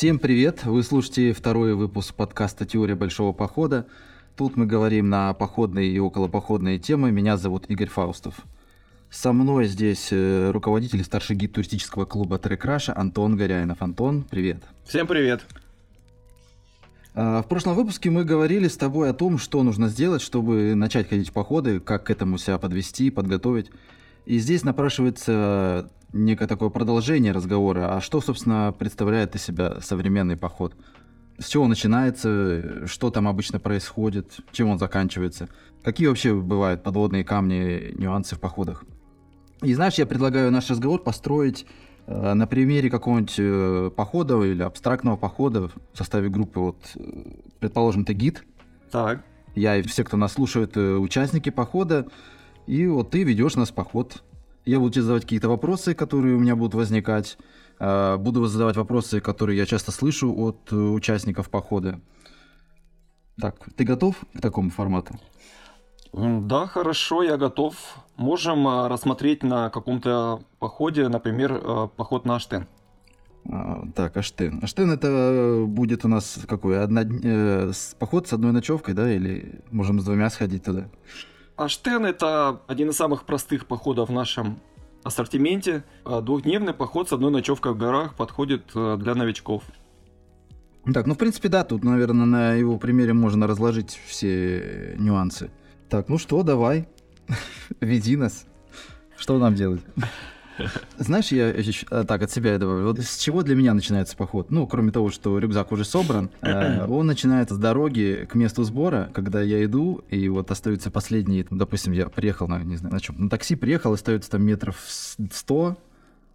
Всем привет! Вы слушаете второй выпуск подкаста «Теория большого похода». Тут мы говорим на походные и околопоходные темы. Меня зовут Игорь Фаустов. Со мной здесь э, руководитель старший гид туристического клуба Трек Раша Антон Горяинов. Антон, привет! Всем привет! А, в прошлом выпуске мы говорили с тобой о том, что нужно сделать, чтобы начать ходить в походы, как к этому себя подвести, подготовить. И здесь напрашивается некое такое продолжение разговора. А что, собственно, представляет из себя современный поход? С чего начинается, что там обычно происходит, чем он заканчивается? Какие вообще бывают подводные камни, нюансы в походах? И знаешь, я предлагаю наш разговор построить э, на примере какого-нибудь э, похода или абстрактного похода в составе группы. Вот, э, предположим, ты гид. Так. Я и все, кто нас слушает, э, участники похода. И вот ты ведешь нас в поход. Я буду тебе задавать какие-то вопросы, которые у меня будут возникать. Э, буду задавать вопросы, которые я часто слышу от э, участников похода. Так, ты готов к такому формату? Да, хорошо, я готов. Можем а, рассмотреть на каком-то походе, например, а, поход на Аштен. А, так, Аштен. Аштен это будет у нас какой? Одна, э, поход с одной ночевкой, да? Или можем с двумя сходить туда? Аштен это один из самых простых походов в нашем ассортименте. Двухдневный поход с одной ночевкой в горах подходит для новичков. Так, ну в принципе да, тут, наверное, на его примере можно разложить все нюансы. Так, ну что, давай, веди нас. Что нам делать? Знаешь, я а, так от себя добавлю. Вот с чего для меня начинается поход? Ну, кроме того, что рюкзак уже собран, э, он начинается с дороги к месту сбора, когда я иду, и вот остаются последние, допустим, я приехал на, не знаю, на чем, на такси приехал, остается там метров 100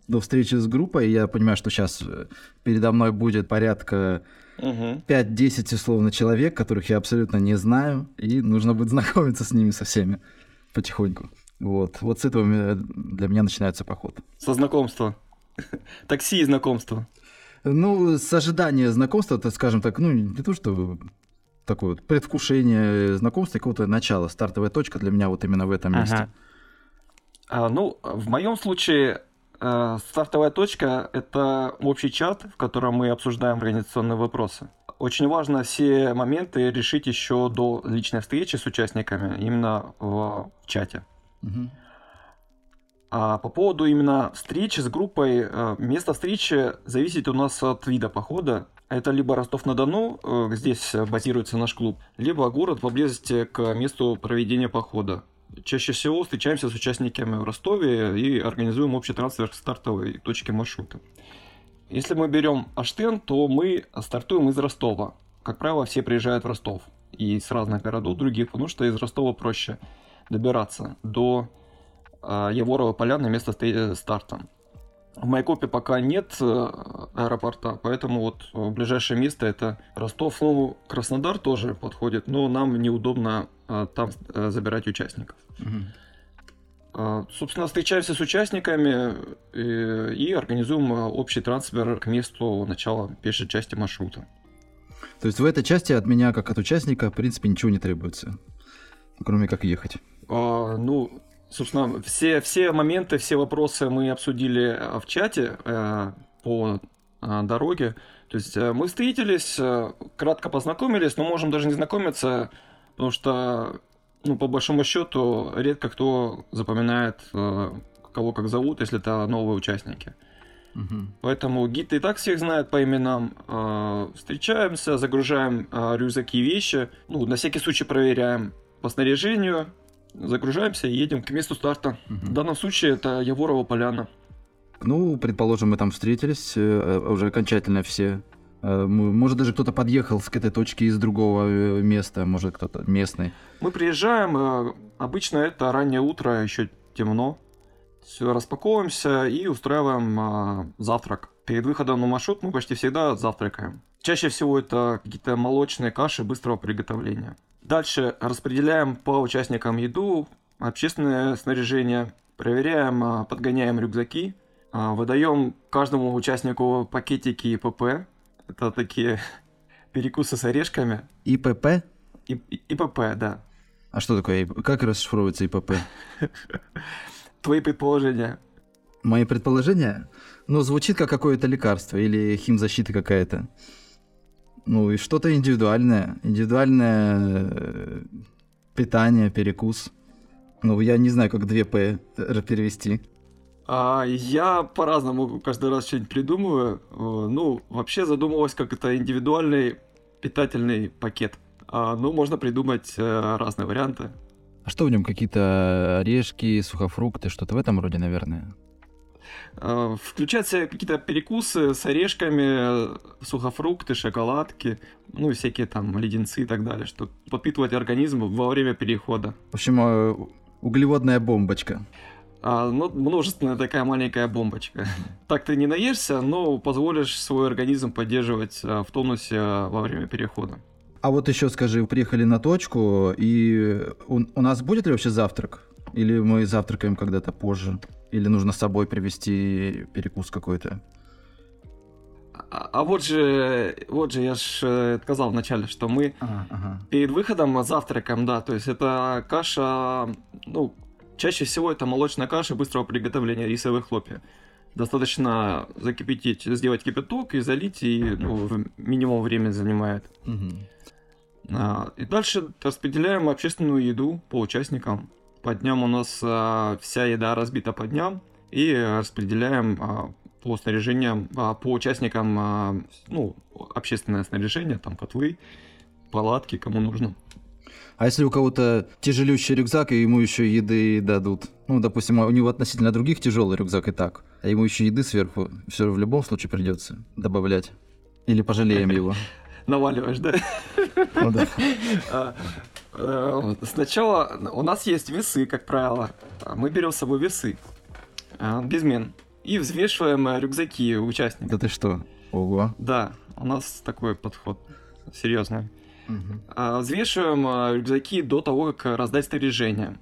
до встречи с группой, и я понимаю, что сейчас э, передо мной будет порядка угу. 5-10 условно человек, которых я абсолютно не знаю, и нужно будет знакомиться с ними со всеми потихоньку. Вот, вот с этого для меня начинается поход. Со знакомства. Такси и знакомства. Ну, с ожидания знакомства, то, скажем так, ну, не то, что такое вот предвкушение знакомства, какого-то начала, стартовая точка для меня вот именно в этом месте. Ага. А, ну, в моем случае Э, стартовая точка – это общий чат, в котором мы обсуждаем организационные вопросы. Очень важно все моменты решить еще до личной встречи с участниками, именно в чате. А по поводу именно встречи с группой, э, место встречи зависит у нас от вида похода. Это либо Ростов-на-Дону, э, здесь базируется наш клуб, либо город поблизости к месту проведения похода чаще всего встречаемся с участниками в Ростове и организуем общий трансфер к стартовой точке маршрута. Если мы берем Аштен, то мы стартуем из Ростова. Как правило, все приезжают в Ростов и с разных городов других, потому что из Ростова проще добираться до э, Яворова поляны места старта. В Майкопе пока нет э, аэропорта, поэтому вот э, ближайшее место это Ростов. Ну, Краснодар тоже подходит, но нам неудобно э, там забирать участников. Угу. Собственно, встречаемся с участниками и, и организуем общий трансфер к месту начала пешей части маршрута. То есть в этой части от меня, как от участника, в принципе, ничего не требуется, кроме как ехать. А, ну, Собственно, все, все моменты, все вопросы мы обсудили э, в чате э, по э, дороге. То есть мы встретились, кратко познакомились, но можем даже не знакомиться, потому что, ну, по большому счету, редко кто запоминает, кого как зовут, если это новые участники. Угу. Поэтому гид и так всех знает по именам. Встречаемся, загружаем рюкзаки и вещи. Ну, на всякий случай проверяем по снаряжению, загружаемся и едем к месту старта. Угу. В данном случае это Яворова поляна. Ну, предположим, мы там встретились э, уже окончательно все. Э, может, даже кто-то подъехал к этой точке из другого э, места, может, кто-то местный. Мы приезжаем, обычно это раннее утро, еще темно. Все, распаковываемся и устраиваем завтрак. Перед выходом на маршрут мы почти всегда завтракаем. Чаще всего это какие-то молочные каши быстрого приготовления. Дальше распределяем по участникам еду, общественное снаряжение, проверяем, а, подгоняем рюкзаки, а, выдаем каждому участнику пакетики ИПП. Это такие перекусы с орешками. ИПП? И, ИПП, да. А что такое? Как расшифровывается ИПП? Твои предположения. Мои предположения? Ну, звучит как какое-то лекарство или химзащита какая-то. Ну, и что-то индивидуальное. Индивидуальное э, питание, перекус. Ну, я не знаю, как 2П перевести. А я по-разному каждый раз что-нибудь придумываю. Э, ну, вообще задумывалось как это индивидуальный питательный пакет. А, ну, можно придумать э, разные варианты. А что в нем? Какие-то орешки, сухофрукты, что-то в этом роде, наверное? А, включать какие-то перекусы с орешками, сухофрукты, шоколадки, ну и всякие там леденцы и так далее, чтобы подпитывать организм во время перехода. В общем, э, углеводная бомбочка. А, ну, множественная такая маленькая бомбочка. Так ты не наешься, но позволишь свой организм поддерживать а, в тонусе во время перехода. А вот еще скажи, приехали на точку, и у, у нас будет ли вообще завтрак? Или мы завтракаем когда-то позже? Или нужно с собой привезти перекус какой-то? А, а вот же, вот же я же э, сказал вначале, что мы ага, ага. перед выходом завтракаем, да, то есть это каша, ну, Чаще всего это молочная каша быстрого приготовления, рисовые хлопья. Достаточно закипятить, сделать кипяток и залить, и ну, минимум времени занимает. Угу. А, и дальше распределяем общественную еду по участникам. По дням у нас а, вся еда разбита по дням, и распределяем а, по снаряжениям, а, по участникам, а, ну, общественное снаряжение, там котлы, палатки, кому нужно. А если у кого-то тяжелющий рюкзак, и ему еще еды дадут? Ну, допустим, у него относительно других тяжелый рюкзак и так, а ему еще еды сверху, все в любом случае придется добавлять. Или пожалеем его. Наваливаешь, да? Ну да. А, э, сначала у нас есть весы, как правило. Мы берем с собой весы. А, Безмен. И взвешиваем э, рюкзаки участников. Да ты что? Ого. Да, у нас такой подход серьезный. Угу. Взвешиваем а, рюкзаки до того, как раздать снаряжение.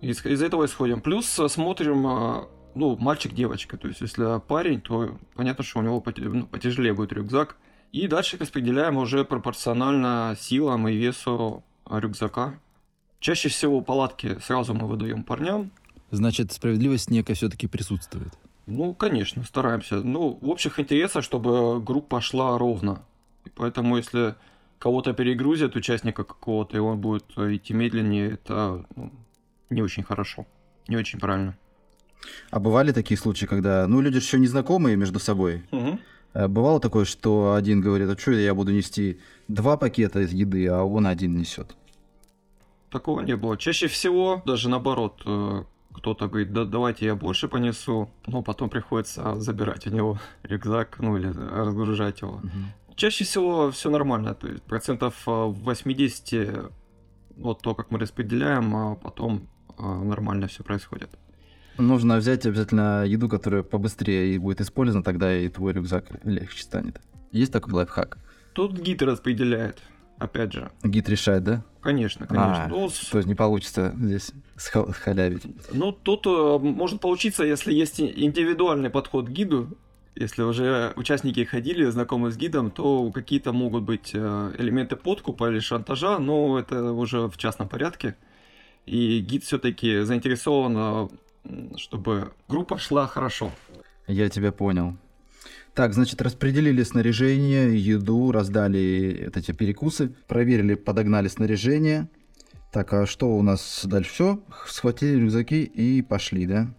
Из, из этого исходим. Плюс а, смотрим, а, ну, мальчик-девочка. То есть, если парень, то понятно, что у него ну, потяжелее будет рюкзак. И дальше распределяем уже пропорционально силам и весу рюкзака. Чаще всего палатки сразу мы выдаем парням. Значит, справедливость некая все-таки присутствует. Ну, конечно, стараемся. Ну, в общих интересах, чтобы группа шла ровно. И поэтому, если кого-то перегрузят, участника какого-то, и он будет идти медленнее, это ну, не очень хорошо, не очень правильно. А бывали такие случаи, когда, ну, люди еще не знакомые между собой. Угу. Бывало такое, что один говорит, а что я буду нести два пакета из еды, а он один несет? Такого не было. Чаще всего, даже наоборот, э, кто-то говорит, да давайте я больше понесу, но потом приходится забирать у него рюкзак, ну или разгружать его. Угу. Чаще всего все нормально, то есть процентов 80 э, вот то, как мы распределяем, а потом э, нормально все происходит. Нужно взять обязательно еду, которая побыстрее и будет использована, тогда и твой рюкзак легче станет. Есть такой лайфхак? Тут гид распределяет, опять же. Гид решает, да? Конечно, конечно. А, ну, то есть не получится здесь халявить. Ну, тут э, может получиться, если есть индивидуальный подход к гиду, если уже участники ходили, знакомы с гидом, то какие-то могут быть э, элементы подкупа или шантажа, но это уже в частном порядке. И гид все-таки заинтересован, чтобы группа шла хорошо. Я тебя понял. Так, значит, распределили снаряжение, еду, раздали эти перекусы, проверили, подогнали снаряжение. Так, а что у нас дальше? Все, схватили рюкзаки и пошли, да?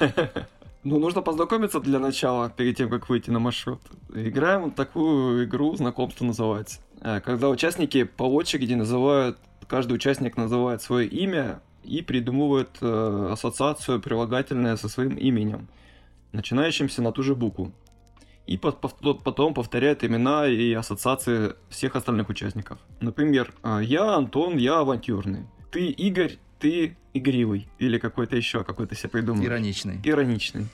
Ну, нужно познакомиться для начала, перед тем, как выйти на маршрут. Играем вот такую игру, знакомство называется. Э, когда участники по очереди называют, каждый участник называет свое имя и придумывает э, ассоциацию прилагательное со своим именем, начинающимся на ту же букву. И потом повторяет имена и ассоциации всех остальных участников. Например, э, я Антон, я авантюрный. Ты Игорь, ты игривый или какой-то еще, какой-то себе придумал. Ироничный. Ироничный.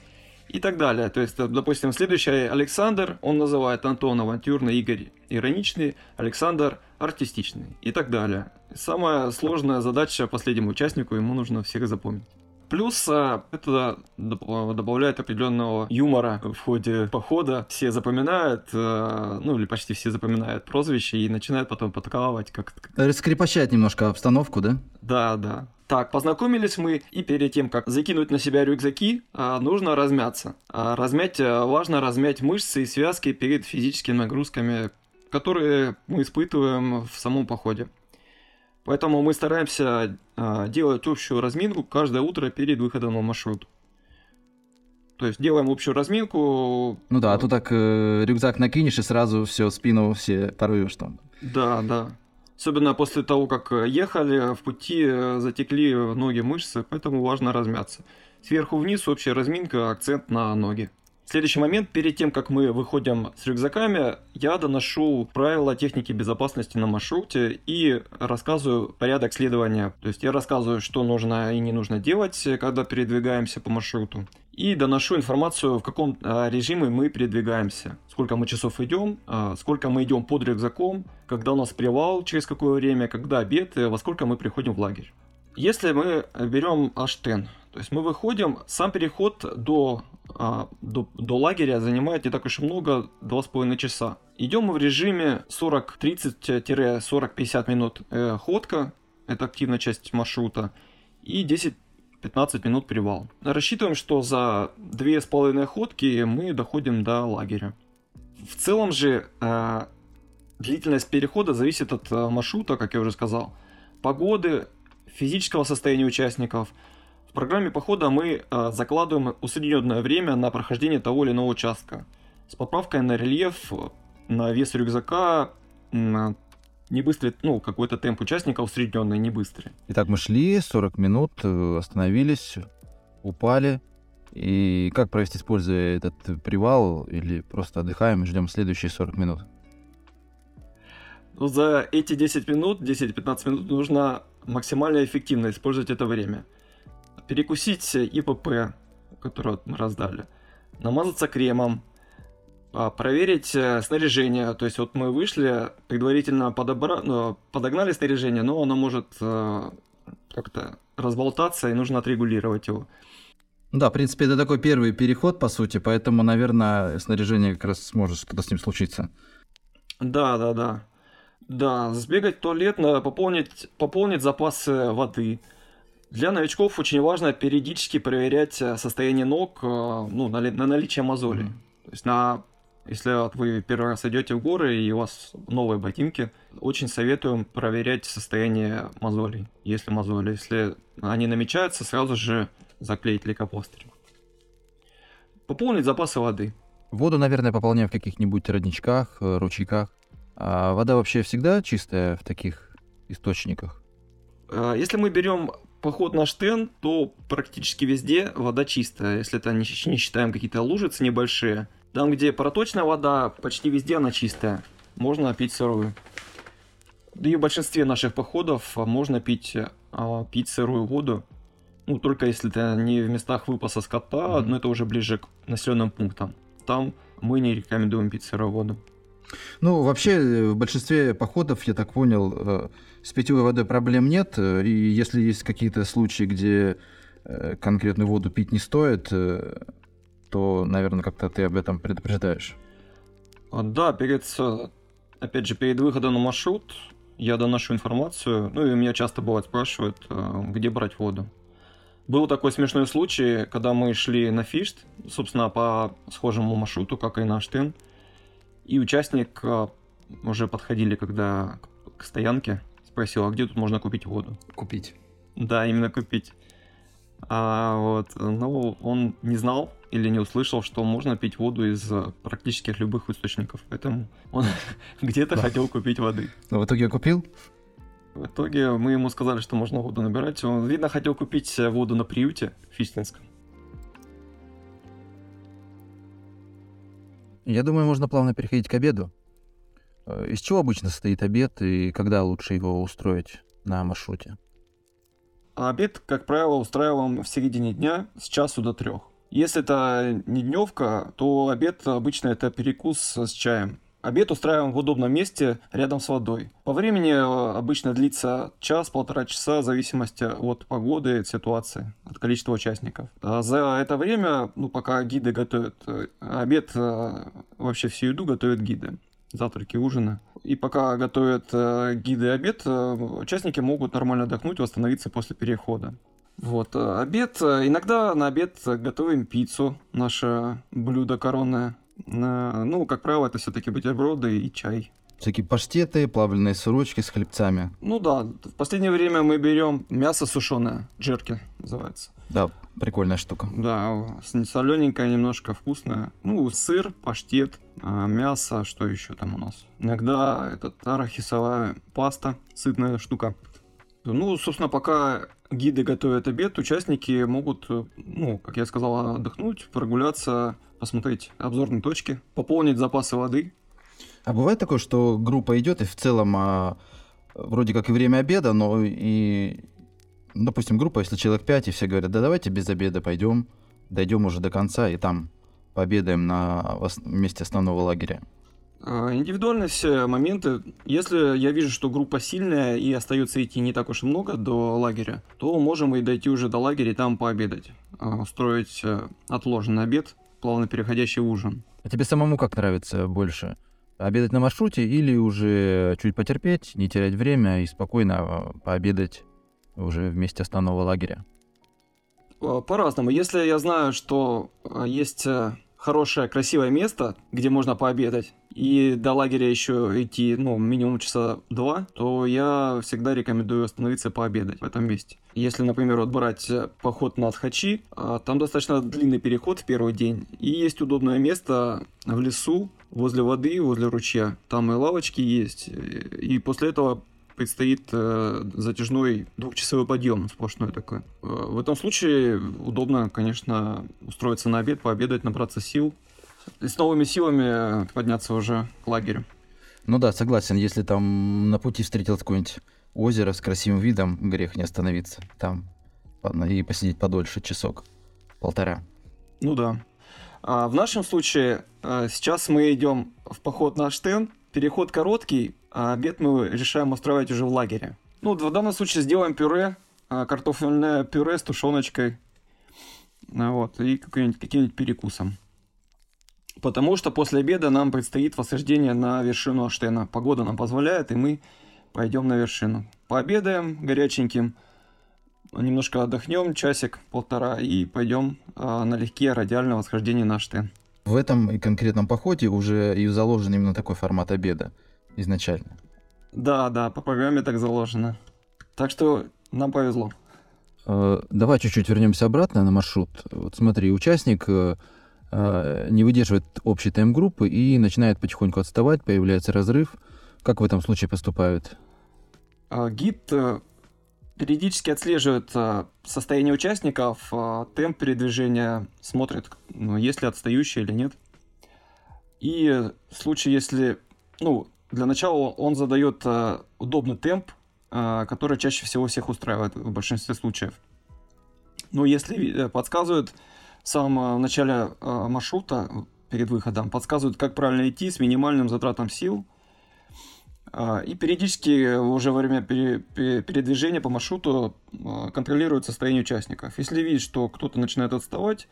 И так далее. То есть, допустим, следующий Александр, он называет Антон авантюрный, Игорь ироничный, Александр артистичный и так далее. Самая сложная задача последнему участнику, ему нужно всех запомнить. Плюс а, это добавляет определенного юмора в ходе похода. Все запоминают, а, ну или почти все запоминают прозвище и начинают потом подкалывать как-то. Раскрепощать немножко обстановку, да? Да, да. Так, познакомились мы, и перед тем, как закинуть на себя рюкзаки, а, нужно размяться. Размять, важно размять мышцы и связки перед физическими нагрузками, которые мы испытываем в самом походе. Поэтому мы стараемся а, делать общую разминку каждое утро перед выходом на маршрут. То есть делаем общую разминку. Ну да, а то так э, рюкзак накинешь и сразу все спину все порвешь там. Да, да. Особенно после того, как ехали, в пути э, затекли ноги мышцы, поэтому важно размяться. Сверху вниз общая разминка, акцент на ноги. Следующий момент, перед тем, как мы выходим с рюкзаками, я доношу правила техники безопасности на маршруте и рассказываю порядок следования. То есть я рассказываю, что нужно и не нужно делать, когда передвигаемся по маршруту. И доношу информацию, в каком а, режиме мы передвигаемся. Сколько мы часов идем, а, сколько мы идем под рюкзаком, когда у нас привал, через какое время, когда обед, во сколько мы приходим в лагерь. Если мы берем Аштен, то есть мы выходим, сам переход до, а, до, до лагеря занимает не так уж и много, 2,5 часа. Идем мы в режиме 40-30-40-50 минут э, ходка, это активная часть маршрута, и 10 15 минут привал. Рассчитываем, что за 2,5 ходки мы доходим до лагеря. В целом же э, длительность перехода зависит от э, маршрута, как я уже сказал, погоды, физического состояния участников – в программе похода мы э, закладываем усредненное время на прохождение того или иного участка с поправкой на рельеф, на вес рюкзака, на не быстрый, ну, какой-то темп участника усредненный, не быстрый. Итак, мы шли 40 минут, э, остановились, упали. И как провести, используя этот привал, или просто отдыхаем и ждем следующие 40 минут? Ну, за эти 10 минут, 10-15 минут нужно максимально эффективно использовать это время перекусить ИПП, которое мы раздали, намазаться кремом, а, проверить э, снаряжение. То есть вот мы вышли, предварительно подобра... ну, подогнали снаряжение, но оно может э, как-то разболтаться, и нужно отрегулировать его. Да, в принципе, это такой первый переход, по сути, поэтому, наверное, снаряжение как раз сможет что-то с ним случиться. Да, да, да. Да, сбегать в туалет, пополнить, пополнить запасы воды. Для новичков очень важно периодически проверять э, состояние ног э, ну, на, на наличие мозолей. Mm-hmm. То есть на если вы первый раз идете в горы и у вас новые ботинки, очень советуем проверять состояние мозолей, если мозоли. Если они намечаются, сразу же заклеить лейкопластырь. Пополнить запасы воды. Воду, наверное, пополняем в каких-нибудь родничках, э, ручейках. А вода вообще всегда чистая в таких источниках? Если мы берем поход на Штен, то практически везде вода чистая, если это не, не считаем какие-то лужицы небольшие. Там, где проточная вода, почти везде она чистая. Можно пить сырую. Да и в большинстве наших походов можно пить, а, пить сырую воду. Ну, только если это не в местах выпаса скота, mm-hmm. но это уже ближе к населенным пунктам. Там мы не рекомендуем пить сырую воду. Ну, вообще, э, в большинстве походов, я так понял, э, с питьевой водой проблем нет. Э, и если есть какие-то случаи, где конкретную воду пить не стоит, то, наверное, как-то ты об этом предупреждаешь. А, да, перед, опять же, перед выходом на маршрут я доношу информацию, ну и меня часто бывает спрашивают, где брать воду. Был такой смешной случай, когда мы шли на Фишт, собственно, по схожему маршруту, как и наш Тын. И участник а, уже подходили, когда к стоянке, спросил, а где тут можно купить воду? Купить. Да, именно купить. А вот, ну, он не знал или не услышал, что можно пить воду из практически любых источников. Поэтому он где-то хотел купить воды. Но в итоге купил? В итоге мы ему сказали, что можно воду набирать. Он, видно, хотел купить воду на приюте в Фистинском. Я думаю, можно плавно переходить к обеду. Э, из чего обычно состоит обед и когда лучше его устроить на маршруте? Обед, как правило, устраиваем в середине дня с часу до трех. Если это не дневка, то обед обычно это перекус с чаем. Обед устраиваем в удобном месте рядом с водой. По времени э, обычно длится час-полтора часа в зависимости от погоды, от ситуации, от количества участников. А за это время, ну, пока гиды готовят э, обед, э, вообще всю еду готовят гиды. Завтраки, ужины. И пока готовят гиды обед, участники могут нормально отдохнуть, восстановиться после перехода. Вот, обед. Иногда на обед готовим пиццу, наше блюдо коронное. Ну, как правило, это все-таки бутерброды и чай. Всякие паштеты, плавленые сырочки с хлебцами. Ну да, в последнее время мы берем мясо сушеное, джерки называется. Да, прикольная штука. Да, солененькое, немножко вкусное. Ну, сыр, паштет, а, мясо, что еще там у нас? Иногда этот арахисовая паста, сытная штука. Ну, собственно, пока гиды готовят обед, участники могут, ну, как я сказал, отдохнуть, прогуляться посмотреть обзорные точки, пополнить запасы воды. А бывает такое, что группа идет и в целом а, вроде как и время обеда, но и, допустим, группа, если человек 5, и все говорят, да давайте без обеда пойдем, дойдем уже до конца и там пообедаем на месте основного лагеря. А, индивидуальные все моменты. Если я вижу, что группа сильная и остается идти не так уж и много до лагеря, то можем и дойти уже до лагеря и там пообедать. А, устроить э, отложенный обед плавно переходящий ужин. А тебе самому как нравится больше? Обедать на маршруте или уже чуть потерпеть, не терять время и спокойно а, пообедать уже вместе основного лагеря? По-разному. Если я знаю, что есть э, хорошее, красивое место, где можно пообедать, и до лагеря еще идти, ну, минимум часа два, то я всегда рекомендую остановиться пообедать в этом месте. Если, например, вот брать э, поход на Тхачи, а, там достаточно длинный переход в первый день, и есть удобное место в лесу, возле воды, возле ручья. Там и лавочки есть, и после этого предстоит э, затяжной двухчасовой подъем сплошной такой. Э, в этом случае удобно, конечно, устроиться на обед, пообедать, набраться сил и с новыми силами подняться уже к лагерю. Ну да, согласен, если там на пути встретил какое-нибудь озеро с красивым видом, грех не остановиться там и посидеть подольше, часок, полтора. Ну да. А в нашем случае э, сейчас мы идем в поход на Штен, переход короткий, а обед мы решаем устраивать уже в лагере. Ну, в данном случае сделаем пюре, а, картофельное пюре с тушеночкой, а, вот, и каким-нибудь каким перекусом. Потому что после обеда нам предстоит восхождение на вершину Аштена. Погода нам позволяет, и мы пойдем на вершину. Пообедаем горяченьким, немножко отдохнем, часик, полтора, и пойдем э, налегке радиальное восхождение на Аштен. В этом конкретном походе уже и заложен именно такой формат обеда изначально. Да, да, по программе так заложено. Так что нам повезло. Э, давай чуть-чуть вернемся обратно на маршрут. Вот смотри, участник э, не выдерживает общий темп группы и начинает потихоньку отставать, появляется разрыв. Как в этом случае поступают? А, гид периодически отслеживает состояние участников, темп передвижения, смотрит, ну, есть ли отстающий или нет. И в случае, если ну, для начала он задает э, удобный темп, э, который чаще всего всех устраивает в большинстве случаев. Но если э, подсказывает в самом э, начале э, маршрута, перед выходом, подсказывает, как правильно идти с минимальным затратом сил, э, и периодически уже во время пере, пере, передвижения по маршруту контролирует состояние участников. Если видит, что кто-то начинает отставать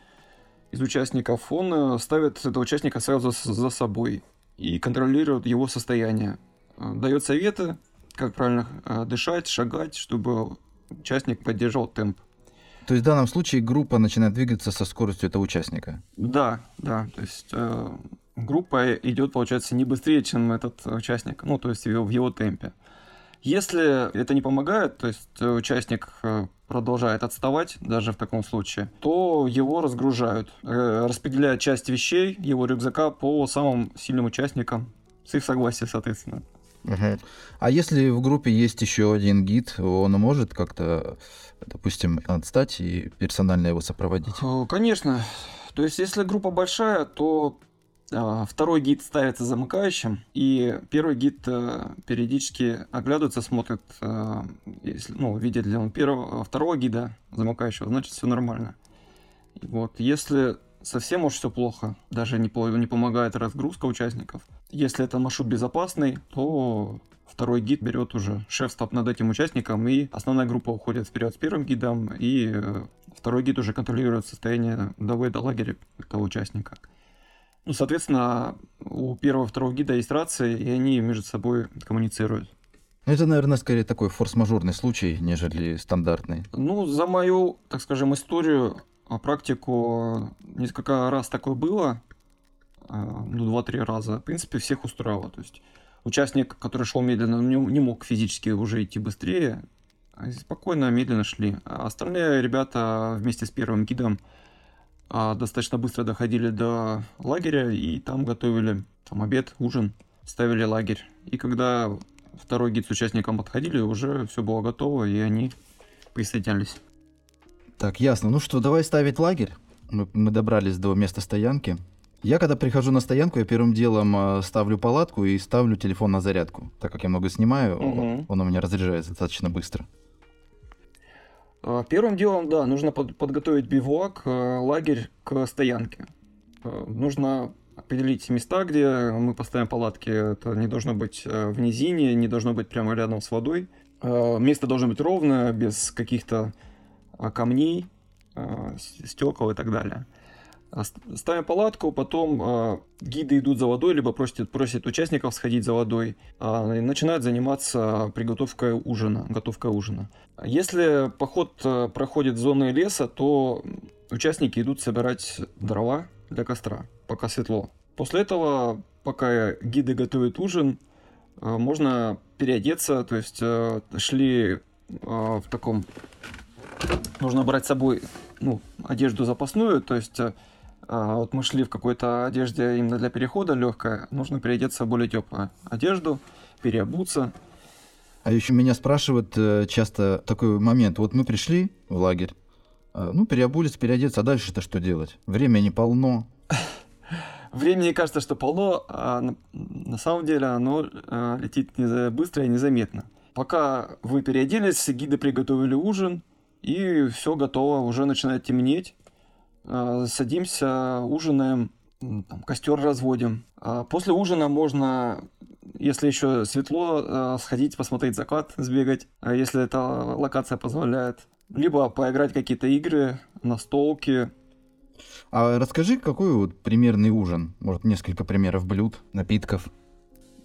из участников, он ставит этого участника сразу за собой и контролирует его состояние. Дает советы, как правильно дышать, шагать, чтобы участник поддерживал темп. То есть в данном случае группа начинает двигаться со скоростью этого участника? Да, да. То есть э, группа идет, получается, не быстрее, чем этот участник, ну, то есть в его темпе. Если это не помогает, то есть э, участник э, продолжает отставать даже в таком случае, то его разгружают, э, распределяют часть вещей его рюкзака по самым сильным участникам, с их согласия, соответственно. Угу. А если в группе есть еще один гид, он может как-то, допустим, отстать и персонально его сопроводить? Конечно. То есть, если группа большая, то а, второй гид ставится замыкающим, и первый гид э, периодически оглядывается, смотрит, э, если, ну, видит ли он первого, второго гида замыкающего, значит все нормально. Вот, если совсем уж все плохо, даже не, не помогает разгрузка участников, Если это маршрут безопасный, то второй гид берет уже шефство над этим участником, и основная группа уходит вперед с первым гидом, и э, второй гид уже контролирует состояние довода до лагеря этого участника. Ну, соответственно, у первого и второго гида есть рации, и они между собой коммуницируют. Ну, это, наверное, скорее такой форс-мажорный случай, нежели стандартный. Ну, за мою, так скажем, историю, а, практику несколько раз такое было, ну, два-три раза. В принципе, всех устраивало. То есть участник, который шел медленно, не мог физически уже идти быстрее, а спокойно, медленно шли. А остальные ребята вместе с первым гидом достаточно быстро доходили до лагеря и там готовили там обед, ужин, ставили лагерь. И когда второй гид с участником подходили, уже все было готово, и они присоединялись. Так, ясно. Ну что, давай ставить лагерь. Мы, мы добрались до места стоянки. Я когда прихожу на стоянку, я первым делом э, ставлю палатку и ставлю телефон на зарядку. Так как я много снимаю, угу. он у меня разряжается достаточно быстро. А, первым делом, да, нужно под, подготовить бивуак, э, лагерь к стоянке. Э, нужно определить места, где мы поставим палатки. Это не должно быть в низине, не должно быть прямо рядом с водой. Место должно быть ровное, без каких-то камней, стекол и так далее. Ставим палатку, потом э, гиды идут за водой, либо просят, просят участников сходить за водой, э, и начинают заниматься приготовкой ужина, готовкой ужина. Если поход э, проходит в зоны леса, то участники идут собирать дрова для костра, пока светло. После этого, пока гиды готовят ужин, э, можно переодеться, то есть э, шли э, в таком... Нужно брать с собой ну, одежду запасную, то есть вот мы шли в какой-то одежде именно для перехода легкой, нужно переодеться в более теплую одежду, переобуться. А еще меня спрашивают э, часто такой момент. Вот мы пришли в лагерь, э, ну, переобулись, переодеться, а дальше-то что делать? Времени полно. Времени кажется, что полно, а на, на самом деле оно а, летит не, быстро и незаметно. Пока вы переоделись, гиды приготовили ужин, и все готово, уже начинает темнеть. Э, садимся, ужинаем, там, костер разводим. А после ужина можно, если еще светло, э, сходить посмотреть закат, сбегать, а если эта локация позволяет. Либо поиграть какие-то игры, настолки. А расскажи, какой вот примерный ужин? Может, несколько примеров блюд, напитков?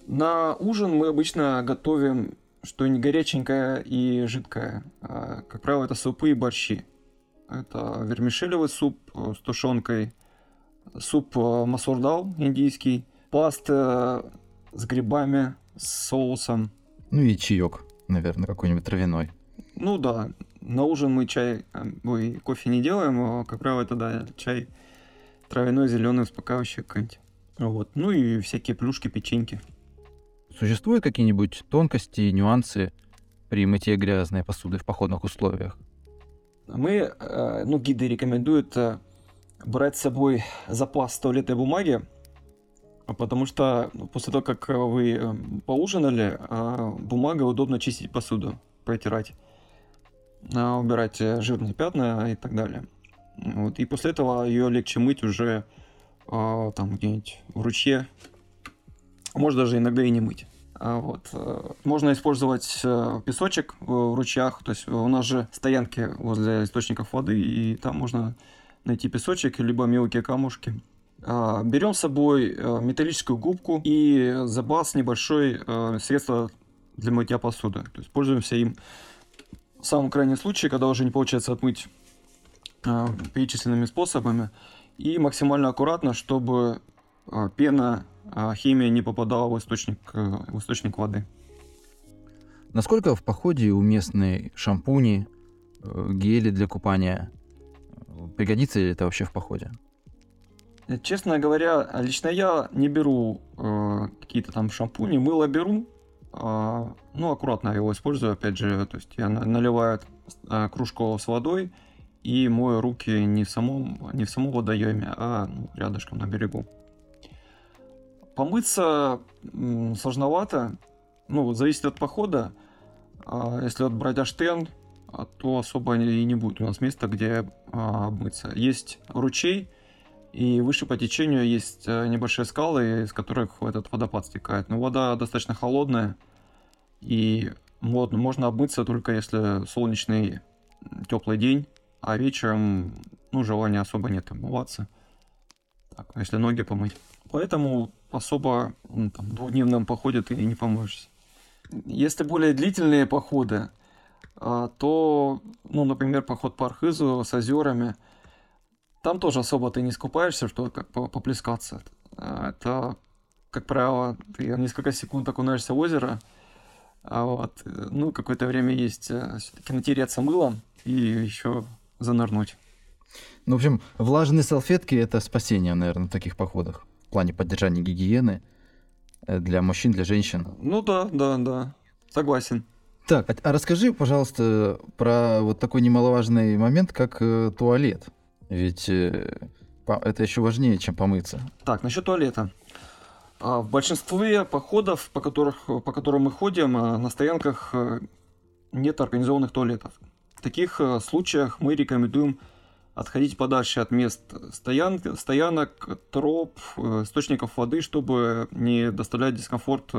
На ужин мы обычно готовим что-нибудь горяченькое и жидкое. А, как правило, это супы и борщи. Это вермишелевый суп э, с тушенкой, суп э, масурдал индийский, паста с грибами, с соусом. Ну и чаек, наверное, какой-нибудь травяной. Ну да, на ужин мы чай, э, ой, кофе не делаем, а, как правило, это да, чай травяной, зеленый, успокаивающий какой-нибудь. Вот. Ну и всякие плюшки, печеньки. Существуют какие-нибудь тонкости, нюансы при мытье грязной посуды в походных условиях? Мы, э, ну, гиды рекомендуют э, брать с собой запас туалетной бумаги, потому что ну, после того, как вы э, поужинали, бумага удобно чистить посуду, протирать, убирать жирные пятна и так далее. Вот. И после этого ее легче мыть уже там где-нибудь в ручье, может даже иногда и не мыть. А вот. Э, можно использовать э, песочек в ручьях, то есть у нас же стоянки возле источников воды, и там можно найти песочек, либо мелкие камушки. А, берем с собой э, металлическую губку и запас небольшой средства для мытья посуды. То есть пользуемся им в самом крайнем случае, когда уже не получается отмыть перечисленными способами. И максимально аккуратно, чтобы пена химия не попадала в источник, э, в источник воды. Насколько в походе уместны шампуни, э, гели для купания? Пригодится ли это вообще в походе? Э, честно говоря, лично я не беру э, какие-то там шампуни, мыло беру, э, ну, аккуратно его использую, опять же, то есть я наливаю э, кружку с водой и мою руки не в самом, не в самом водоеме, а ну, рядышком на берегу. Помыться сложновато, ну, зависит от похода. А если вот брать Аштен, а, то особо и не будет у нас места, где а, обмыться. Есть ручей, И выше по течению есть э, небольшие скалы, из которых этот водопад стекает. Но вода достаточно холодная, и можно обмыться только если солнечный теплый день, а вечером ну, желания особо нет обмываться. Так, если ноги помыть. Поэтому особо ну, там, двухдневном походе ты не поможешь. Если более длительные походы, а, то, ну, например, поход по Архизу с озерами, там тоже особо ты не скупаешься, что как поплескаться. А, это, как правило, ты несколько секунд окунаешься в озеро, а вот, ну, какое-то время есть э, все-таки натереться мылом и еще занырнуть. Ну, в общем, влажные салфетки — это спасение, наверное, в таких походах. В плане поддержания гигиены э, для мужчин, для женщин. Ну да, да, да. Согласен. Так, а, расскажи, пожалуйста, про вот такой немаловажный момент, как э, туалет. Ведь э, это еще важнее, чем помыться. Так, насчет туалета. А в большинстве походов, по, которых, по которым мы ходим, э, на стоянках э, нет организованных туалетов. В таких случаях мы рекомендуем отходить подальше от мест стоян, стоянок, троп, источников воды, чтобы не доставлять дискомфорт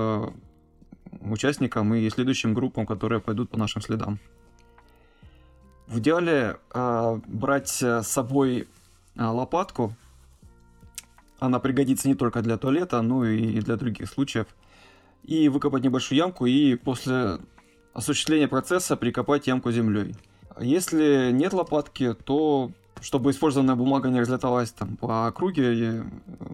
участникам и следующим группам, которые пойдут по нашим следам. В идеале э, брать с собой э, лопатку. Она пригодится не только для туалета, но и для других случаев. И выкопать небольшую ямку и после осуществления процесса прикопать ямку землей. Если нет лопатки, то чтобы использованная бумага не разлеталась там по округе,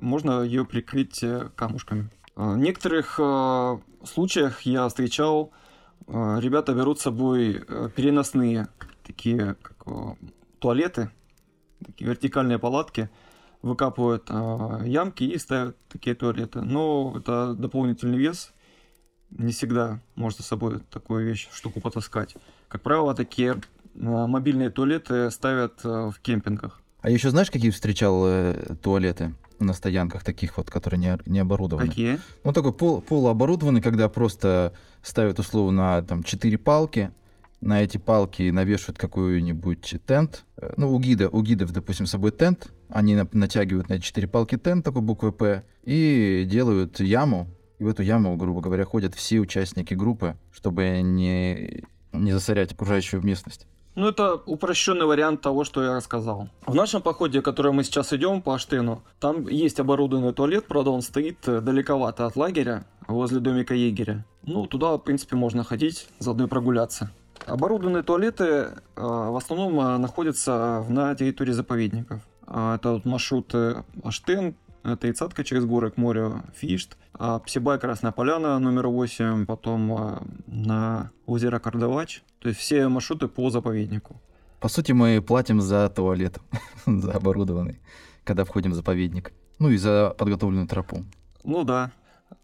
можно ее прикрыть э, камушками. В некоторых э, случаях я встречал, э, ребята берут с собой э, переносные такие как, туалеты, такие вертикальные палатки, выкапывают ямки и ставят такие туалеты. Но это дополнительный вес, не всегда можно с собой такую вещь, штуку потаскать. Как правило, такие мобильные туалеты ставят в кемпингах. А еще знаешь, какие встречал э, туалеты? на стоянках таких вот, которые не, не оборудованы. Какие? Ну, такой пол, полуоборудованный, когда просто ставят условно там четыре палки, на эти палки навешивают какой-нибудь тент. Э, ну, у гида, у гидов, допустим, с собой тент. Они натягивают на четыре палки тент, такой буквы «П», и делают яму. И в эту яму, грубо говоря, ходят все участники группы, чтобы не, не засорять окружающую местность. Ну, это упрощенный вариант того, что я рассказал. В нашем походе, который мы сейчас идем по Аштыну, там есть оборудованный туалет, правда, он стоит э, далековато от лагеря, возле домика егеря. Ну, туда, в принципе, можно ходить, заодно и прогуляться. Оборудованные туалеты э, в основном э, находятся на территории заповедников. Э, это вот маршруты Аштын, это Ицатка через горы к морю Фишт, а Псибай Красная Поляна номер 8, потом а, на озеро Кардавач. То есть все маршруты по заповеднику. По сути, мы платим за туалет, за оборудованный, когда входим в заповедник. Ну и за подготовленную тропу. Ну да.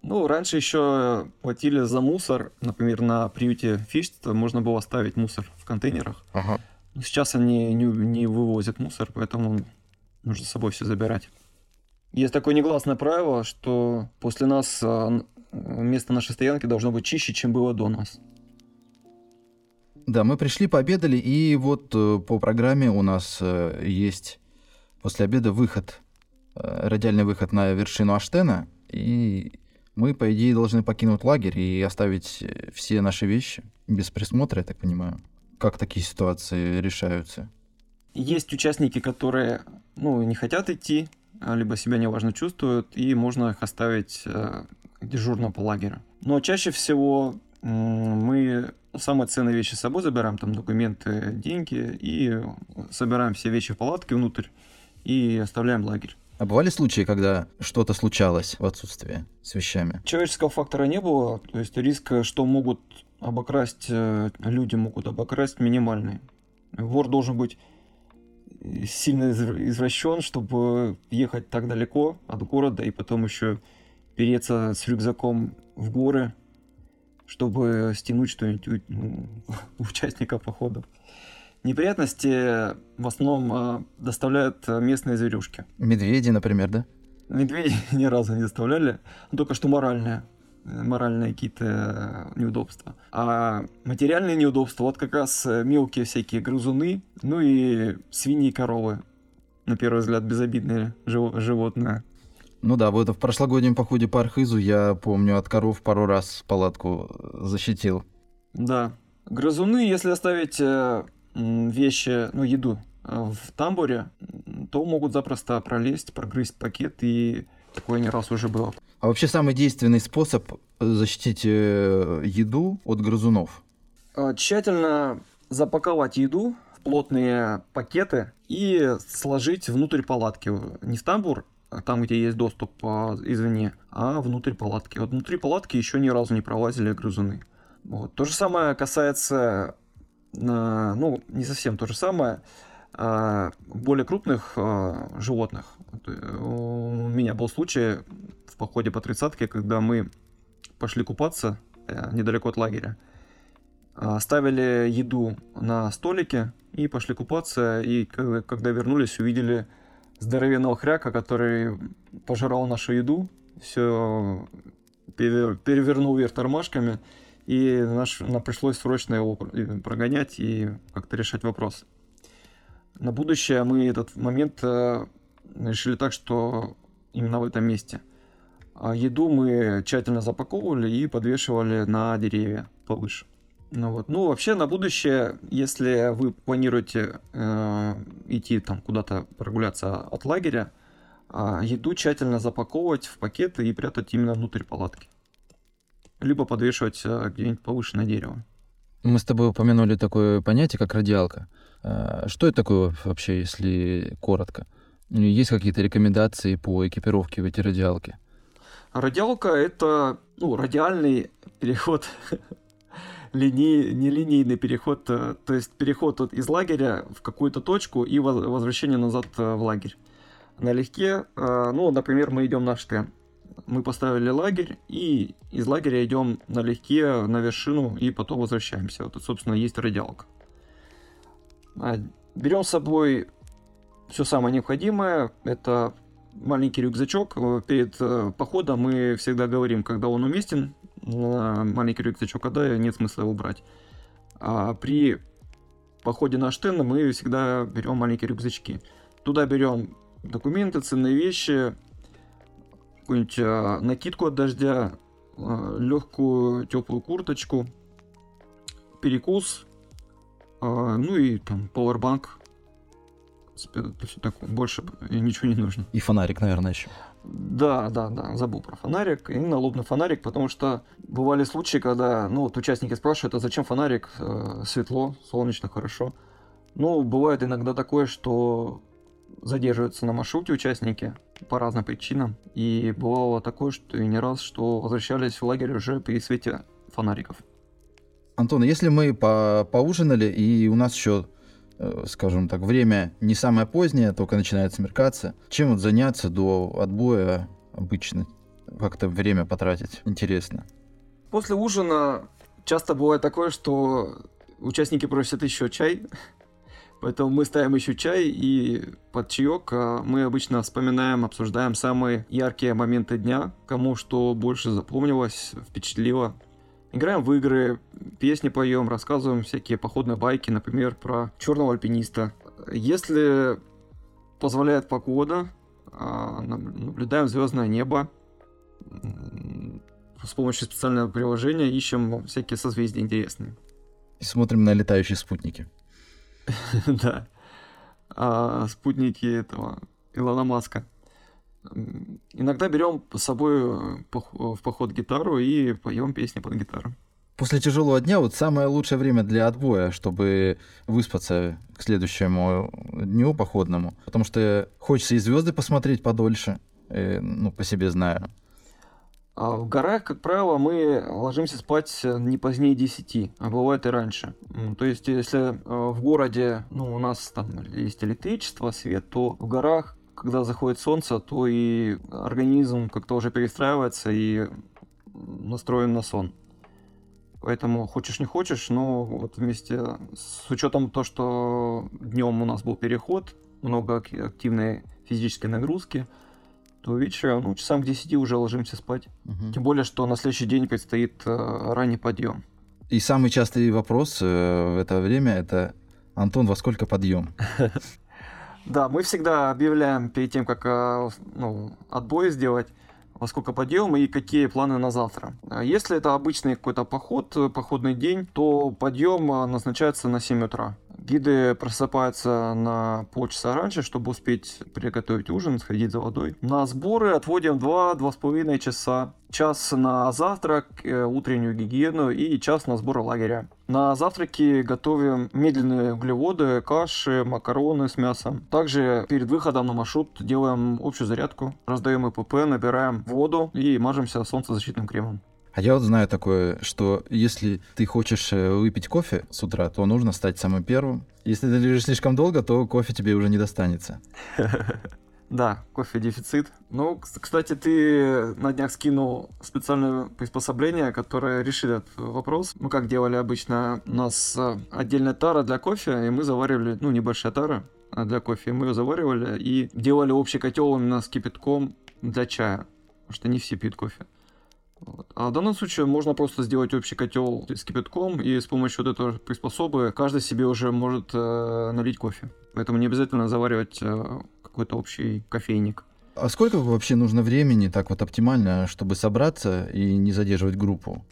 Ну, раньше еще платили за мусор. Например, на приюте Фишт можно было оставить мусор в контейнерах. Ага. Сейчас они не, не вывозят мусор, поэтому нужно с собой все забирать. Есть такое негласное правило, что после нас а, место нашей стоянки должно быть чище, чем было до нас. Да, мы пришли, пообедали, и вот э, по программе у нас э, есть после обеда выход, э, радиальный выход на вершину Аштена, и мы, по идее, должны покинуть лагерь и оставить все наши вещи без присмотра, я так понимаю. Как такие ситуации решаются? Есть участники, которые ну, не хотят идти, а, либо себя неважно чувствуют, и можно их оставить э, дежурно по лагерю. Но чаще всего мы самые ценные вещи с собой забираем, там документы, деньги, и собираем все вещи в палатке внутрь и оставляем лагерь. А бывали случаи, когда что-то случалось в отсутствии с вещами? Человеческого фактора не было, то есть риск, что могут обокрасть, э, люди могут обокрасть, минимальный. Вор должен быть сильно извращен, чтобы ехать так далеко от города и потом еще переться с рюкзаком в горы, чтобы стянуть что-нибудь ну, у участника похода. Неприятности в основном а, доставляют местные зверюшки. Медведи, например, да? Медведи ни разу не доставляли, только что моральные моральные какие-то неудобства. А материальные неудобства, вот как раз э, мелкие всякие грызуны, ну и свиньи и коровы. на первый взгляд, безобидное животное. Ну да, вот в прошлогоднем походе по Архизу я помню от коров пару раз палатку защитил. Да. Грызуны, если оставить э, вещи, ну, еду э, в тамбуре, то могут запросто пролезть, прогрызть пакет, и такое не раз уже было. А вообще самый действенный способ защитить э, еду от грызунов? Тщательно запаковать еду в плотные пакеты и сложить внутрь палатки. Не в тамбур, там, где есть доступ а, извне, а внутрь палатки. Вот внутри палатки еще ни разу не пролазили грызуны. Вот. То же самое касается, ну, не совсем то же самое, а более крупных а, животных. У меня был случай в походе по тридцатке, когда мы пошли купаться э, недалеко от лагеря. Оставили еду на столике и пошли купаться, и когда вернулись, увидели здоровенного хряка, который пожирал нашу еду, все перевернул вверх тормашками, и наш, нам пришлось срочно его прогонять и как-то решать вопрос. На будущее мы этот момент э, решили так, что именно в этом месте. А еду мы тщательно запаковывали и подвешивали на деревья повыше. Ну вот. Ну, вообще, на будущее, если вы планируете э, идти там куда-то прогуляться от лагеря, э, еду тщательно запаковывать в пакеты и прятать именно внутрь палатки. Либо подвешивать э, где-нибудь повыше на дерево. Мы с тобой упомянули такое понятие, как радиалка. Э, что это такое вообще, если коротко? Есть какие-то рекомендации по экипировке в эти радиалки? Радиалка — это ну, радиальный переход лини... нелинейный переход, э, то есть переход от, из лагеря в какую-то точку и возвращение назад э, в лагерь. Налегке, э, ну, например, мы идем на штем. Мы поставили лагерь и из лагеря идем налегке на вершину и потом возвращаемся. Вот, собственно, есть радиалка. А, Берем с собой все самое необходимое. Это маленький рюкзачок. Перед походом мы всегда говорим, когда он уместен, маленький рюкзачок отдаю, нет смысла его брать. А при походе на Штен мы всегда берем маленькие рюкзачки. Туда берем документы, ценные вещи, какую-нибудь а, накидку от дождя, а, легкую теплую курточку, перекус, а, ну и там пауэрбанк. Это все такое. Больше ничего не нужно. И фонарик, наверное, еще. Да, да, да, забыл про фонарик. И налобный фонарик, потому что бывали случаи, когда, ну, вот участники спрашивают, а зачем фонарик? Э, светло, солнечно, хорошо. Ну, бывает иногда такое, что задерживаются на маршруте участники по разным причинам. И бывало такое, что и не раз, что возвращались в лагерь уже при свете фонариков. Антон, если мы по поужинали, и у нас еще скажем так, время не самое позднее, только начинает смеркаться. Чем вот заняться до отбоя обычно? Как-то время потратить интересно. После ужина часто бывает такое, что участники просят еще чай, Поэтому мы ставим еще чай и под чаек а мы обычно вспоминаем, обсуждаем самые яркие моменты дня, кому что больше запомнилось, впечатлило. Играем в игры, песни поем, рассказываем всякие походные байки, например, про черного альпиниста. Если позволяет погода, а, наблюдаем звездное небо. С помощью специального приложения ищем всякие созвездия интересные. И смотрим на летающие спутники. Да. А, спутники этого Илона Маска. Иногда берем с собой э, в поход гитару и поем песни под гитару. После тяжелого дня вот самое лучшее время для отбоя, чтобы выспаться к следующему дню походному. Потому что хочется и звезды посмотреть подольше, и, ну, по себе знаю. А в горах, как правило, мы ложимся спать не позднее 10, а бывает и раньше. То есть, если э, в городе ну, у нас там есть электричество, свет, то в горах когда заходит солнце, то и организм как-то уже перестраивается и настроен на сон. Поэтому хочешь не хочешь, но вот вместе с учетом то, что днем у нас был переход, много активной физической нагрузки, то вечером, ну, часам к 10 уже ложимся спать. Угу. Тем более, что на следующий день предстоит э, ранний подъем. И самый частый вопрос э, в это время это Антон, во сколько подъем? Да, мы всегда объявляем перед тем, как э, ну, отбой сделать, во сколько подъем и какие планы на завтра. А если это обычный какой-то поход, походный день, то подъем а, назначается на 7 утра. Гиды просыпаются на полчаса раньше, чтобы успеть приготовить ужин, сходить за водой. На сборы отводим 2-2,5 часа. Час на завтрак, э, утреннюю гигиену и час на сбор лагеря. На завтраки готовим медленные углеводы, каши, макароны с мясом. Также перед выходом на маршрут делаем общую зарядку, раздаем ИПП, набираем воду и мажемся солнцезащитным кремом. А я вот знаю такое, что если ты хочешь э, выпить кофе с утра, то нужно стать самым первым. Если ты лежишь слишком долго, то кофе тебе уже не достанется. Да, кофе дефицит. Ну, кстати, ты на днях скинул специальное приспособление, которое решит этот вопрос. Мы как делали обычно, у нас э, отдельная тара для кофе, и мы заваривали, ну, небольшая тара для кофе, мы ее заваривали и делали общий котел именно с кипятком для чая, потому что не все пьют кофе. Вот. А в данном случае можно просто сделать общий котел с кипятком, и с помощью вот этого приспособы каждый себе уже может э, налить кофе. Поэтому не обязательно заваривать э, какой-то общий кофейник. А сколько вообще нужно времени так вот оптимально, чтобы собраться и не задерживать группу?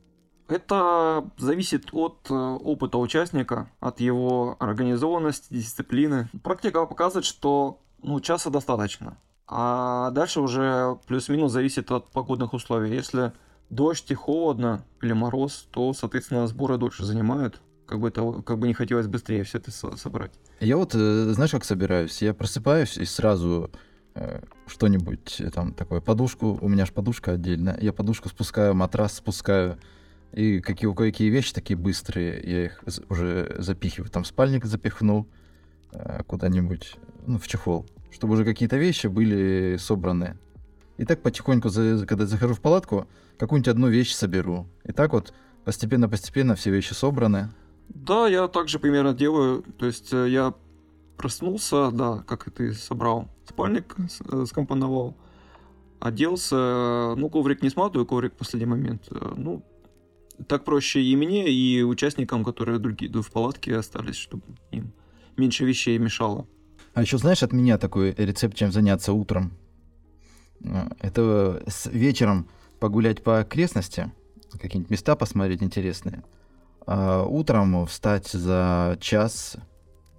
Это зависит от э, опыта участника, от его организованности, дисциплины. Практика показывает, что ну, часа достаточно. А дальше уже плюс-минус зависит от погодных условий. Если дождь и холодно или мороз, то, соответственно, сборы дольше занимают. Как бы, это, как бы не хотелось быстрее все это собрать. Я вот, э, знаешь, как собираюсь? Я просыпаюсь и сразу э, что-нибудь, э, там, такое, подушку, у меня же подушка отдельно, я подушку спускаю, матрас спускаю, и какие, какие вещи такие быстрые, я их уже запихиваю. Там спальник запихнул куда-нибудь, ну, в чехол, чтобы уже какие-то вещи были собраны. И так потихоньку, когда захожу в палатку, какую-нибудь одну вещь соберу. И так вот постепенно-постепенно все вещи собраны. Да, я также примерно делаю. То есть э, я проснулся, да, как и ты собрал спальник, э, скомпоновал, оделся, ну, коврик не сматываю, коврик в последний момент. Э, ну, так проще и мне, и участникам, которые другие в палатке остались, чтобы им меньше вещей мешало. А еще знаешь от меня такой рецепт, чем заняться утром? Это с вечером погулять по окрестности, какие-нибудь места посмотреть интересные. А утром встать за час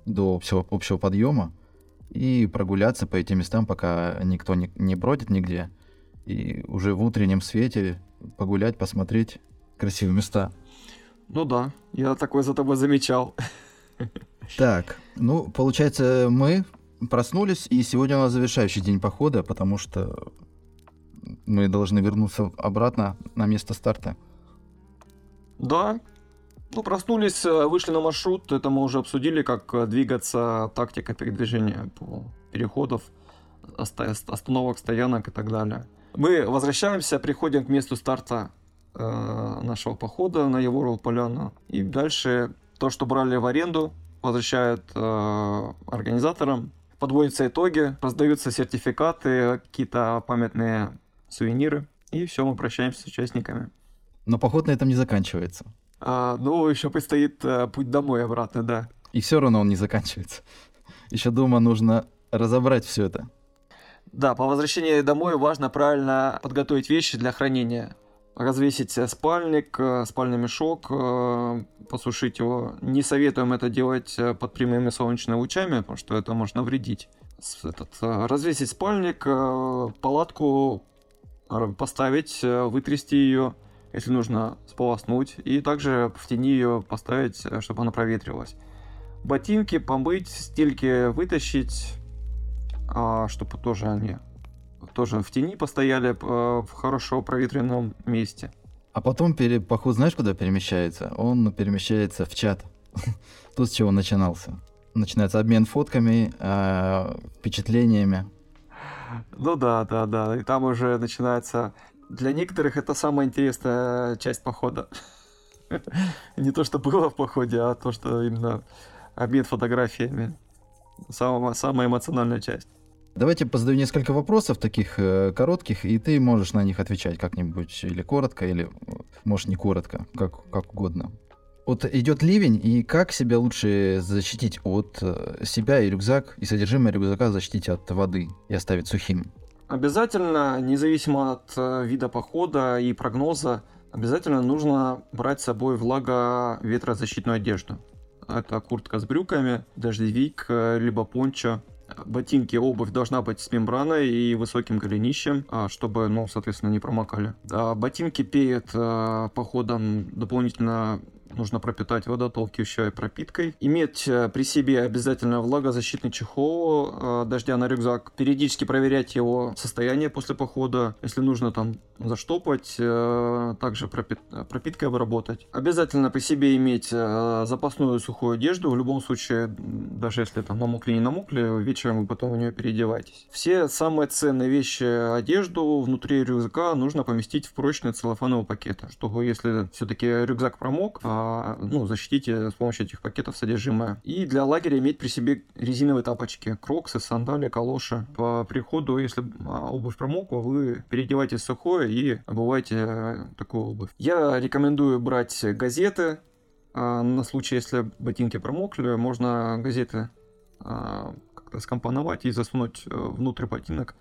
до общего, общего подъема и прогуляться по этим местам, пока никто не, не бродит нигде. И уже в утреннем свете погулять, посмотреть красивые места. Ну да, я такое за тобой замечал. Так, ну, получается, мы проснулись, и сегодня у нас завершающий день похода, потому что мы должны вернуться обратно на место старта. Да. Ну, проснулись, э, вышли на маршрут, это мы уже обсудили, как э, двигаться, тактика передвижения по переходов, остановок, стоянок и так далее. Мы возвращаемся, приходим к месту старта э, нашего похода на Еворову поляну. И дальше то, что брали в аренду, возвращают э, организаторам. Подводятся итоги, раздаются сертификаты, какие-то памятные сувениры, и все, мы прощаемся с участниками. Но поход на этом не заканчивается. А, ну, еще предстоит а, путь домой обратно, да. И все равно он не заканчивается. Еще дома нужно разобрать все это. Да, по возвращении домой важно правильно подготовить вещи для хранения. Развесить спальник, э, спальный мешок, э, посушить его. Не советуем это делать под прямыми солнечными лучами, потому что это может навредить. Этот, развесить спальник, палатку поставить, э, вытрясти ее, если нужно сполоснуть, и также в тени ее поставить, э, чтобы она проветрилась. Ботинки помыть, стельки вытащить, а, чтобы тоже они тоже в тени постояли э, в хорошо проветренном месте. А потом пере... поход знаешь, куда перемещается? Он перемещается в чат. Тут с чего начинался. Начинается обмен фотками, впечатлениями. Ну да, да, да. И там уже начинается... Для некоторых это самая интересная часть похода. Не то, что было в походе, а то, что именно обмен фотографиями. Самая, самая эмоциональная часть. Давайте позадаю несколько вопросов таких э, коротких, и ты можешь на них отвечать как-нибудь или коротко, или может не коротко, как, как угодно. Вот идет ливень, и как себя лучше защитить от э, себя и рюкзак, и содержимое рюкзака защитить от воды и оставить сухим? Обязательно, независимо от э, вида похода и прогноза, обязательно нужно брать с собой влага-ветрозащитную одежду. Это куртка с брюками, дождевик, э, либо пончо. Ботинки, обувь должна быть с мембраной и высоким голенищем, а, чтобы, ну, соответственно, не промокали. А ботинки перед э, походом дополнительно нужно пропитать водотолкивающей пропиткой. Иметь э, при себе обязательно влагозащитный чехол э, дождя на рюкзак. Периодически проверять его состояние после похода. Если нужно там заштопать, э, также пропит, пропиткой обработать. Обязательно при себе иметь запасную сухую одежду. В любом случае, даже если там намокли, не намокли, вечером вы потом в нее переодеваетесь. Все самые ценные вещи, одежду внутри рюкзака нужно поместить в прочный целлофановый пакет, чтобы если все-таки рюкзак промок, а, ну, защитите с помощью этих пакетов содержимое. И для лагеря иметь при себе резиновые тапочки, кроксы, сандали, калоши. По приходу, если а, обувь промокла, вы переодеваетесь в сухое и обуваете э, такую обувь. Я рекомендую брать газеты, а, на случай, если ботинки промокли, можно газеты как-то скомпоновать и засунуть э, внутрь ботинок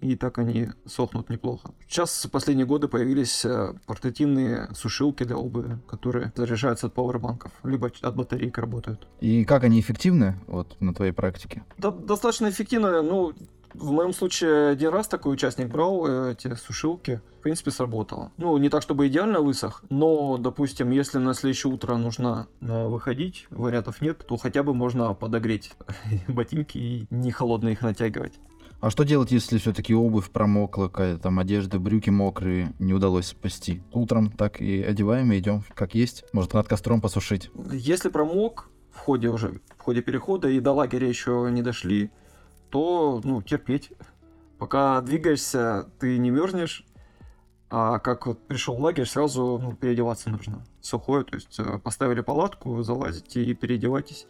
и так они сохнут неплохо. Сейчас в последние годы появились э, портативные сушилки для обуви, которые заряжаются от пауэрбанков, либо от батареек работают. И как они эффективны вот на твоей практике? Да, достаточно эффективно, ну, в моем случае один раз такой участник брал э, эти сушилки, в принципе, сработало. Ну, не так, чтобы идеально высох, но, допустим, если на следующее утро нужно э, выходить, вариантов нет, то хотя бы можно подогреть ботинки и не холодно их натягивать. А что делать, если все-таки обувь промокла, какая-то там одежда, брюки мокрые, не удалось спасти? Утром так и одеваем и идем как есть. Может, над костром посушить. Если промок в ходе уже, в ходе перехода и до лагеря еще не дошли, то, ну, терпеть. Пока двигаешься, ты не мерзнешь, а как вот пришел в лагерь, сразу ну, переодеваться нужно. Сухое, то есть э, поставили палатку, залазите и переодевайтесь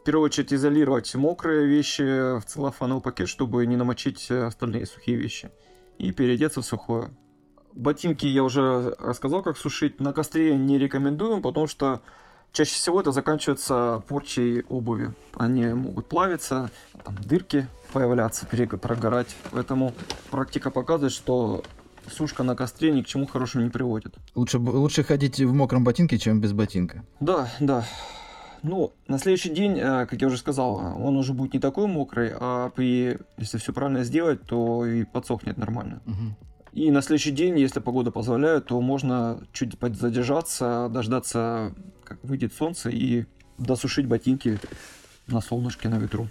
в первую очередь изолировать мокрые вещи в целлофановый пакет, чтобы не намочить остальные сухие вещи. И переодеться в сухое. Ботинки я уже рассказал, как сушить. На костре не рекомендуем, потому что чаще всего это заканчивается порчей обуви. Они могут плавиться, там дырки появляться, прогорать. Поэтому практика показывает, что сушка на костре ни к чему хорошему не приводит. Лучше, лучше ходить в мокром ботинке, чем без ботинка. Да, да. Ну, на следующий день, э, как я уже сказал, он уже будет не такой мокрый, а при, если все правильно сделать, то и подсохнет нормально. Угу. И на следующий день, если погода позволяет, то можно чуть задержаться, дождаться, как выйдет солнце, и досушить ботинки на солнышке, на ветру.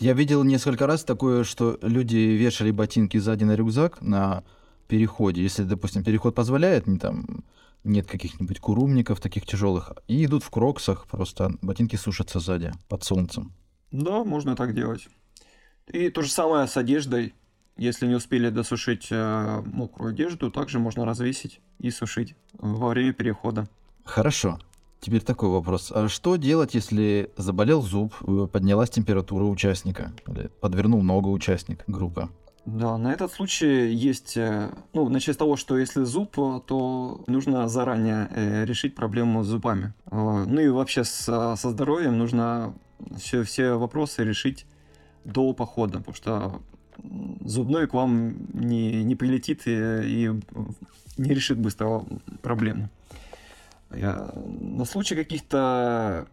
Я видел несколько раз такое, что люди вешали ботинки сзади на рюкзак на переходе. Если, допустим, переход позволяет, не там нет каких-нибудь курумников таких тяжелых, и идут в кроксах, просто ботинки сушатся сзади, под солнцем. Да, можно так делать. И то же самое с одеждой. Если не успели досушить э, мокрую одежду, также можно развесить и сушить во время перехода. Хорошо. Теперь такой вопрос. А что делать, если заболел зуб, поднялась температура участника, или подвернул ногу участник группы? Да, на этот случай есть, э, ну, начать с того, что если зуб, то нужно заранее э, решить проблему с зубами. Ну и вообще с, со здоровьем нужно все, все вопросы решить до похода, потому что зубной к вам не, не прилетит и, и не решит быстро проблему. На случай каких-то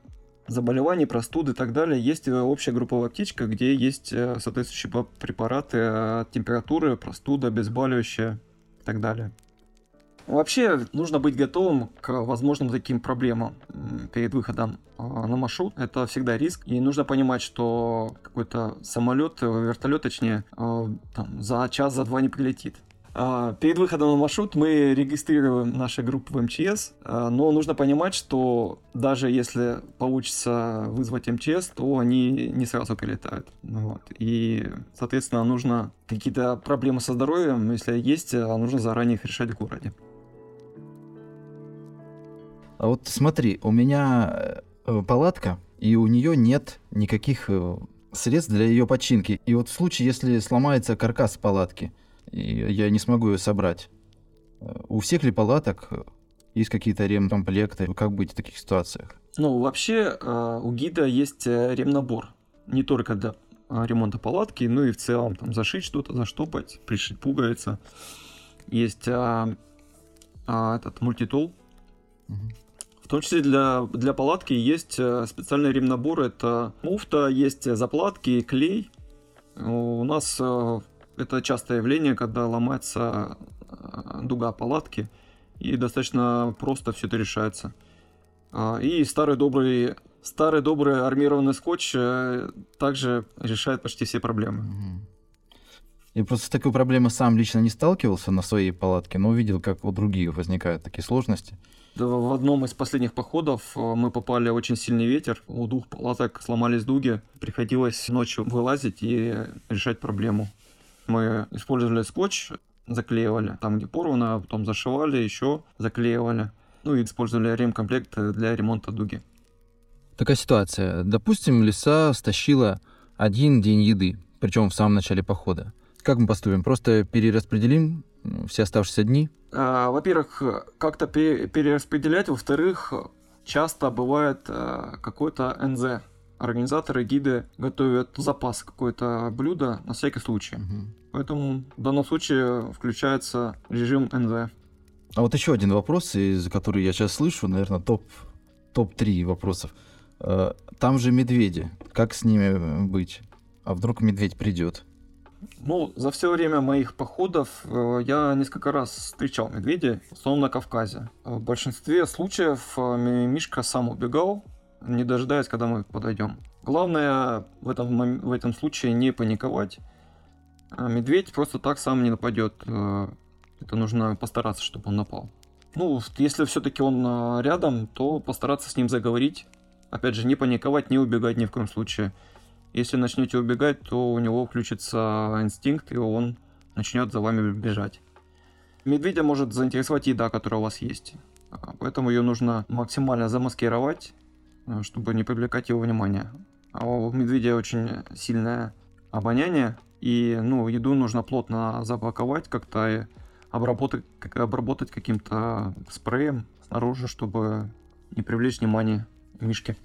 заболеваний, простуды и так далее, есть э, общая групповая аптечка, где есть э, соответствующие препараты от температуры, простуда, обезболивающее и так далее. Вообще нужно быть готовым к возможным таким проблемам перед выходом на маршрут. Это всегда риск. И нужно понимать, что какой-то самолет, вертолет, точнее, там, за час, за два не прилетит. А, перед выходом на маршрут мы регистрируем наши группы в МЧС, а, но нужно понимать, что даже если получится вызвать МЧС, то они не сразу прилетают. Вот. И, соответственно, нужно какие-то проблемы со здоровьем, если есть, а, нужно заранее их решать в городе. А вот смотри, у меня э, палатка, и у нее нет никаких э, средств для ее починки. И вот в случае, если сломается каркас палатки – и я не смогу ее собрать. У всех ли палаток Есть какие-то ремкомплекты? Как быть в таких ситуациях? Ну, вообще э, у гида есть э, ремнабор. Не только для э, ремонта палатки, но и в целом там зашить что-то, заштопать, пришить пуговицы. Есть а, а, этот мультитул. Угу. В том числе для, для палатки есть специальный ремнабор. Это муфта, есть заплатки, клей. У нас это частое явление, когда ломается дуга палатки, и достаточно просто все это решается. А, и старый добрый, старый добрый армированный скотч э, также решает почти все проблемы. Я просто с такой проблемой сам лично не сталкивался на своей палатке, но увидел, как у других возникают такие сложности. Да, в одном из последних походов э, мы попали в очень сильный ветер. У двух палаток сломались дуги. Приходилось ночью вылазить и решать проблему. Мы использовали скотч, заклеивали там, где порвано, потом зашивали, еще заклеивали ну и использовали ремкомплект для ремонта дуги. Такая ситуация. Допустим, лиса стащила один день еды, причем в самом начале похода. Как мы поступим? Просто перераспределим все оставшиеся дни? А, во-первых, как-то перераспределять. Во-вторых, часто бывает а, какой-то НЗ. Организаторы, гиды готовят запас какое-то блюдо на всякий случай. Угу. Поэтому в данном случае включается режим НЗ. А вот еще один вопрос, из который я сейчас слышу, наверное, топ, топ-3 вопросов. Э, там же медведи. Как с ними быть? А вдруг медведь придет? Ну, за все время моих походов э, я несколько раз встречал медведей, в основном на Кавказе. В большинстве случаев э, Мишка сам убегал, не дожидаясь, когда мы подойдем. Главное в этом, в этом случае не паниковать. Медведь просто так сам не нападет. Это нужно постараться, чтобы он напал. Ну, если все-таки он а, рядом, то постараться с ним заговорить. Опять же, не паниковать, не убегать ни в коем случае. Если начнете убегать, то у него включится инстинкт, и он начнет за вами бежать. Медведя может заинтересовать еда, которая у вас есть. А, поэтому ее нужно максимально замаскировать, а, чтобы не привлекать его внимание. А у медведя очень сильное обоняние, и ну, еду нужно плотно запаковать как-то обработать, обработать каким-то спреем снаружи, чтобы не привлечь внимание мишки.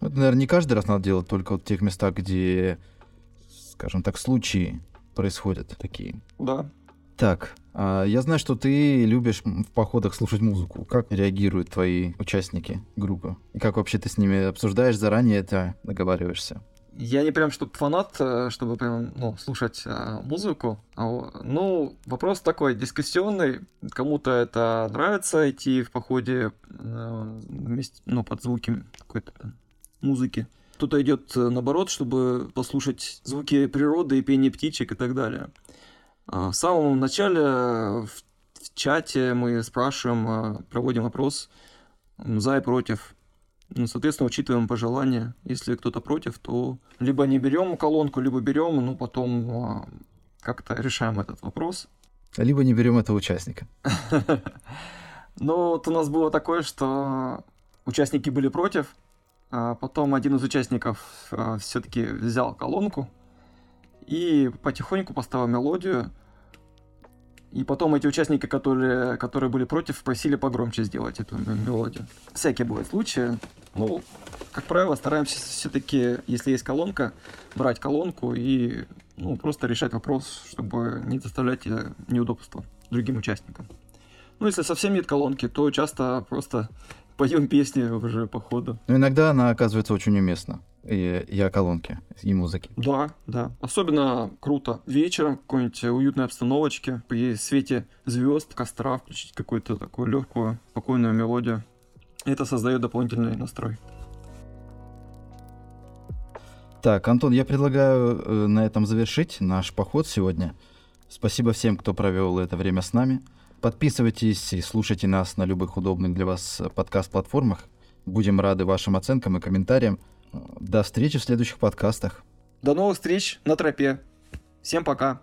Ну, это, наверное, не каждый раз надо делать, только вот в тех местах, где, скажем так, случаи происходят такие. Да. Так, а я знаю, что ты любишь в походах слушать музыку. Как реагируют твои участники группы? И как вообще ты с ними обсуждаешь заранее это, договариваешься? Я не прям чтобы фанат, э, чтобы прям ну, слушать а, музыку. А, ну, вопрос такой дискуссионный. Кому-то это нравится идти в походе а, вместе, ну, под звуки какой-то музыки. Кто-то идет э, наоборот, чтобы послушать звуки природы и пение птичек и так далее. А, в самом начале в, в чате мы спрашиваем, проводим опрос за и против ну, соответственно, учитываем пожелания. Если кто-то против, то либо не берем колонку, либо берем, ну, потом а, как-то решаем этот вопрос. Либо не берем этого участника. Ну, вот у нас было такое, что участники были против, а потом один из участников все-таки взял колонку и потихоньку поставил мелодию, и потом эти участники, которые, которые были против, просили погромче сделать эту мелодию. Всякие бывают случаи. Ну, как правило, стараемся все-таки, если есть колонка, брать колонку и ну, просто решать вопрос, чтобы не доставлять э, неудобства другим участникам. Ну, если совсем нет колонки, то часто просто поем песни уже по ходу. Но иногда она оказывается очень уместна и, и о колонке, и музыке. Да, да. Особенно круто вечером в какой-нибудь уютной обстановочке, при свете звезд, костра, включить какую-то такую легкую, спокойную мелодию. Это создает дополнительный настрой. Так, Антон, я предлагаю э, на этом завершить наш поход сегодня. Спасибо всем, кто провел это время с нами. Подписывайтесь и слушайте нас на любых удобных для вас подкаст-платформах. Будем рады вашим оценкам и комментариям. До встречи в следующих подкастах. До новых встреч на тропе. Всем пока.